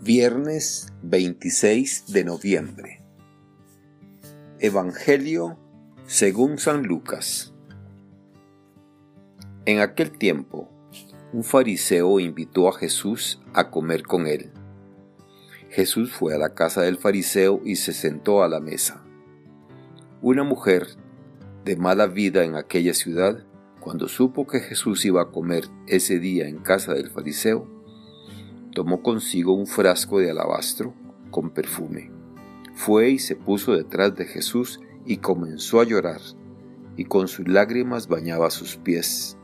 Viernes 26 de noviembre. Evangelio según San Lucas. En aquel tiempo, un fariseo invitó a Jesús a comer con él. Jesús fue a la casa del fariseo y se sentó a la mesa. Una mujer de mala vida en aquella ciudad, cuando supo que Jesús iba a comer ese día en casa del fariseo, tomó consigo un frasco de alabastro con perfume. Fue y se puso detrás de Jesús y comenzó a llorar, y con sus lágrimas bañaba sus pies.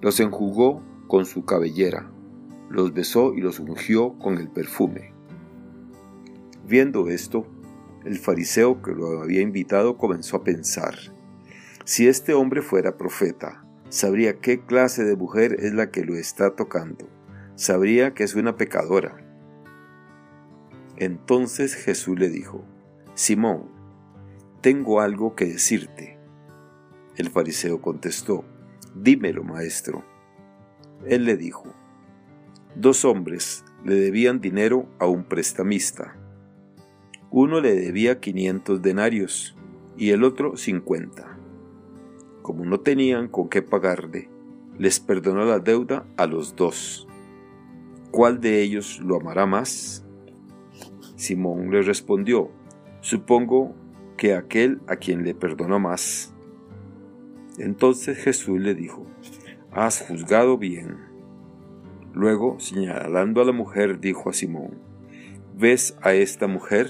Los enjugó con su cabellera, los besó y los ungió con el perfume. Viendo esto, el fariseo que lo había invitado comenzó a pensar, si este hombre fuera profeta, sabría qué clase de mujer es la que lo está tocando sabría que es una pecadora. Entonces Jesús le dijo, Simón, tengo algo que decirte. El fariseo contestó, Dímelo, maestro. Él le dijo, Dos hombres le debían dinero a un prestamista. Uno le debía 500 denarios y el otro 50. Como no tenían con qué pagarle, les perdonó la deuda a los dos. ¿Cuál de ellos lo amará más? Simón le respondió, supongo que aquel a quien le perdonó más. Entonces Jesús le dijo, has juzgado bien. Luego, señalando a la mujer, dijo a Simón, ¿ves a esta mujer?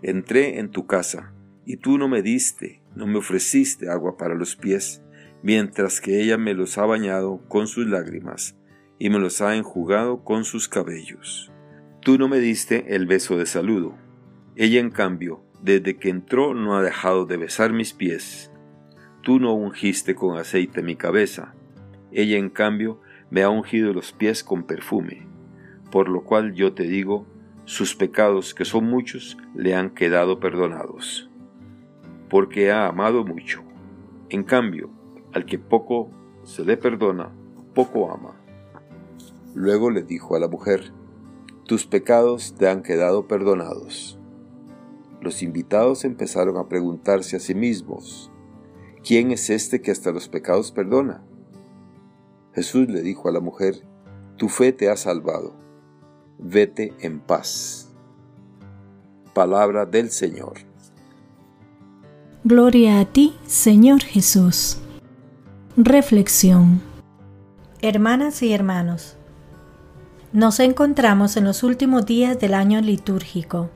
Entré en tu casa, y tú no me diste, no me ofreciste agua para los pies, mientras que ella me los ha bañado con sus lágrimas y me los ha enjugado con sus cabellos. Tú no me diste el beso de saludo. Ella, en cambio, desde que entró no ha dejado de besar mis pies. Tú no ungiste con aceite mi cabeza. Ella, en cambio, me ha ungido los pies con perfume. Por lo cual yo te digo, sus pecados, que son muchos, le han quedado perdonados. Porque ha amado mucho. En cambio, al que poco se le perdona, poco ama. Luego le dijo a la mujer, tus pecados te han quedado perdonados. Los invitados empezaron a preguntarse a sí mismos, ¿quién es este que hasta los pecados perdona? Jesús le dijo a la mujer, tu fe te ha salvado, vete en paz. Palabra del Señor. Gloria a ti, Señor Jesús. Reflexión. Hermanas y hermanos, nos encontramos en los últimos días del año litúrgico.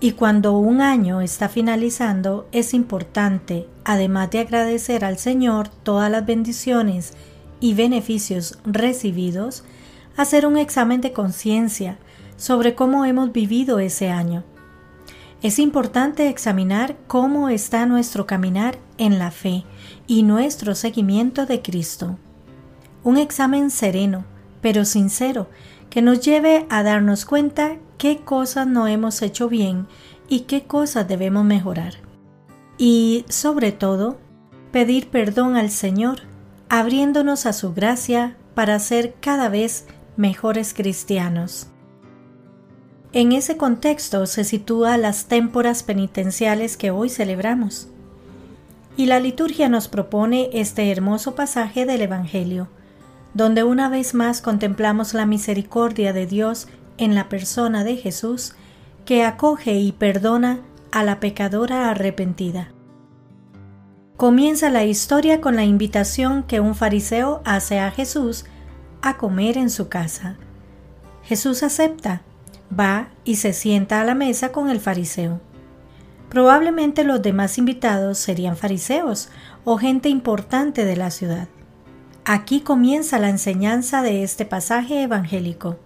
Y cuando un año está finalizando, es importante, además de agradecer al Señor todas las bendiciones y beneficios recibidos, hacer un examen de conciencia sobre cómo hemos vivido ese año. Es importante examinar cómo está nuestro caminar en la fe y nuestro seguimiento de Cristo. Un examen sereno, pero sincero, que nos lleve a darnos cuenta qué cosas no hemos hecho bien y qué cosas debemos mejorar. Y, sobre todo, pedir perdón al Señor, abriéndonos a su gracia para ser cada vez mejores cristianos. En ese contexto se sitúa las témporas penitenciales que hoy celebramos. Y la liturgia nos propone este hermoso pasaje del Evangelio, donde una vez más contemplamos la misericordia de Dios en la persona de Jesús, que acoge y perdona a la pecadora arrepentida. Comienza la historia con la invitación que un fariseo hace a Jesús a comer en su casa. Jesús acepta, va y se sienta a la mesa con el fariseo. Probablemente los demás invitados serían fariseos o gente importante de la ciudad. Aquí comienza la enseñanza de este pasaje evangélico.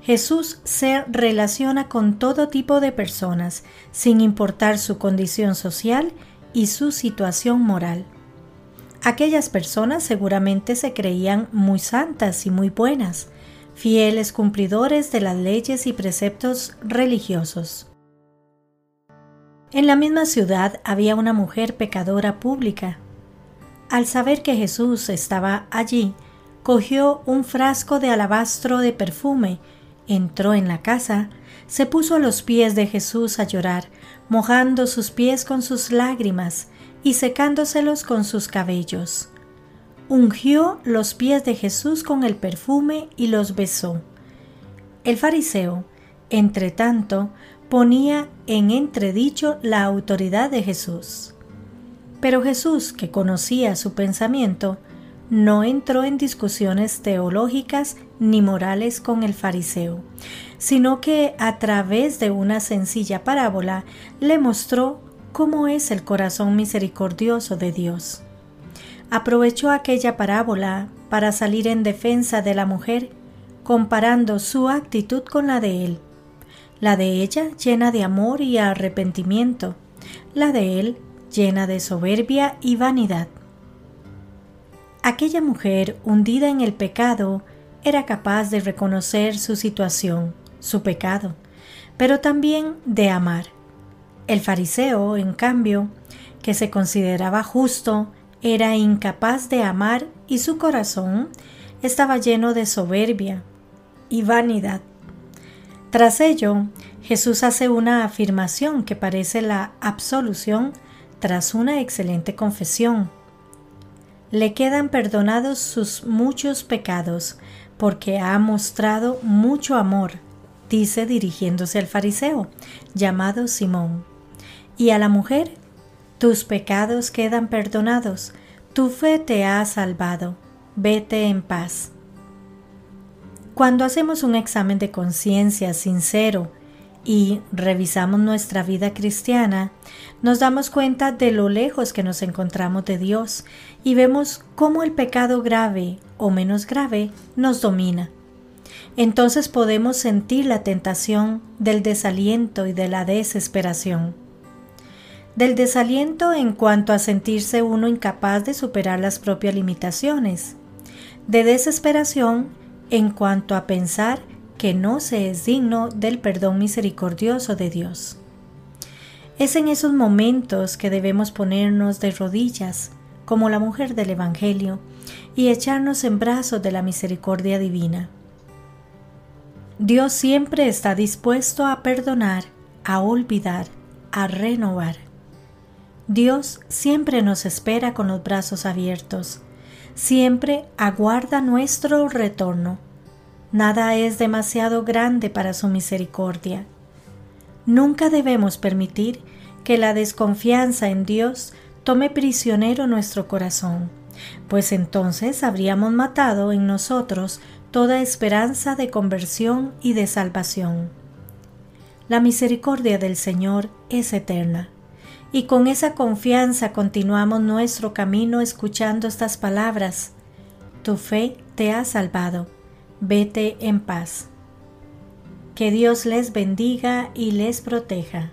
Jesús se relaciona con todo tipo de personas, sin importar su condición social y su situación moral. Aquellas personas seguramente se creían muy santas y muy buenas, fieles cumplidores de las leyes y preceptos religiosos. En la misma ciudad había una mujer pecadora pública, al saber que Jesús estaba allí, cogió un frasco de alabastro de perfume entró en la casa, se puso a los pies de Jesús a llorar, mojando sus pies con sus lágrimas y secándoselos con sus cabellos. Ungió los pies de Jesús con el perfume y los besó. El fariseo, entre tanto, ponía en entredicho la autoridad de Jesús. Pero Jesús, que conocía su pensamiento, no entró en discusiones teológicas ni morales con el fariseo, sino que a través de una sencilla parábola le mostró cómo es el corazón misericordioso de Dios. Aprovechó aquella parábola para salir en defensa de la mujer, comparando su actitud con la de él. La de ella llena de amor y arrepentimiento, la de él llena de soberbia y vanidad. Aquella mujer hundida en el pecado era capaz de reconocer su situación, su pecado, pero también de amar. El fariseo, en cambio, que se consideraba justo, era incapaz de amar y su corazón estaba lleno de soberbia y vanidad. Tras ello, Jesús hace una afirmación que parece la absolución tras una excelente confesión le quedan perdonados sus muchos pecados, porque ha mostrado mucho amor, dice dirigiéndose al fariseo, llamado Simón. Y a la mujer, tus pecados quedan perdonados, tu fe te ha salvado, vete en paz. Cuando hacemos un examen de conciencia sincero y revisamos nuestra vida cristiana, nos damos cuenta de lo lejos que nos encontramos de Dios y vemos cómo el pecado grave o menos grave nos domina. Entonces podemos sentir la tentación del desaliento y de la desesperación. Del desaliento en cuanto a sentirse uno incapaz de superar las propias limitaciones. De desesperación en cuanto a pensar que no se es digno del perdón misericordioso de Dios. Es en esos momentos que debemos ponernos de rodillas, como la mujer del Evangelio, y echarnos en brazos de la misericordia divina. Dios siempre está dispuesto a perdonar, a olvidar, a renovar. Dios siempre nos espera con los brazos abiertos, siempre aguarda nuestro retorno Nada es demasiado grande para su misericordia. Nunca debemos permitir que la desconfianza en Dios tome prisionero nuestro corazón, pues entonces habríamos matado en nosotros toda esperanza de conversión y de salvación. La misericordia del Señor es eterna, y con esa confianza continuamos nuestro camino escuchando estas palabras. Tu fe te ha salvado Vete en paz. Que Dios les bendiga y les proteja.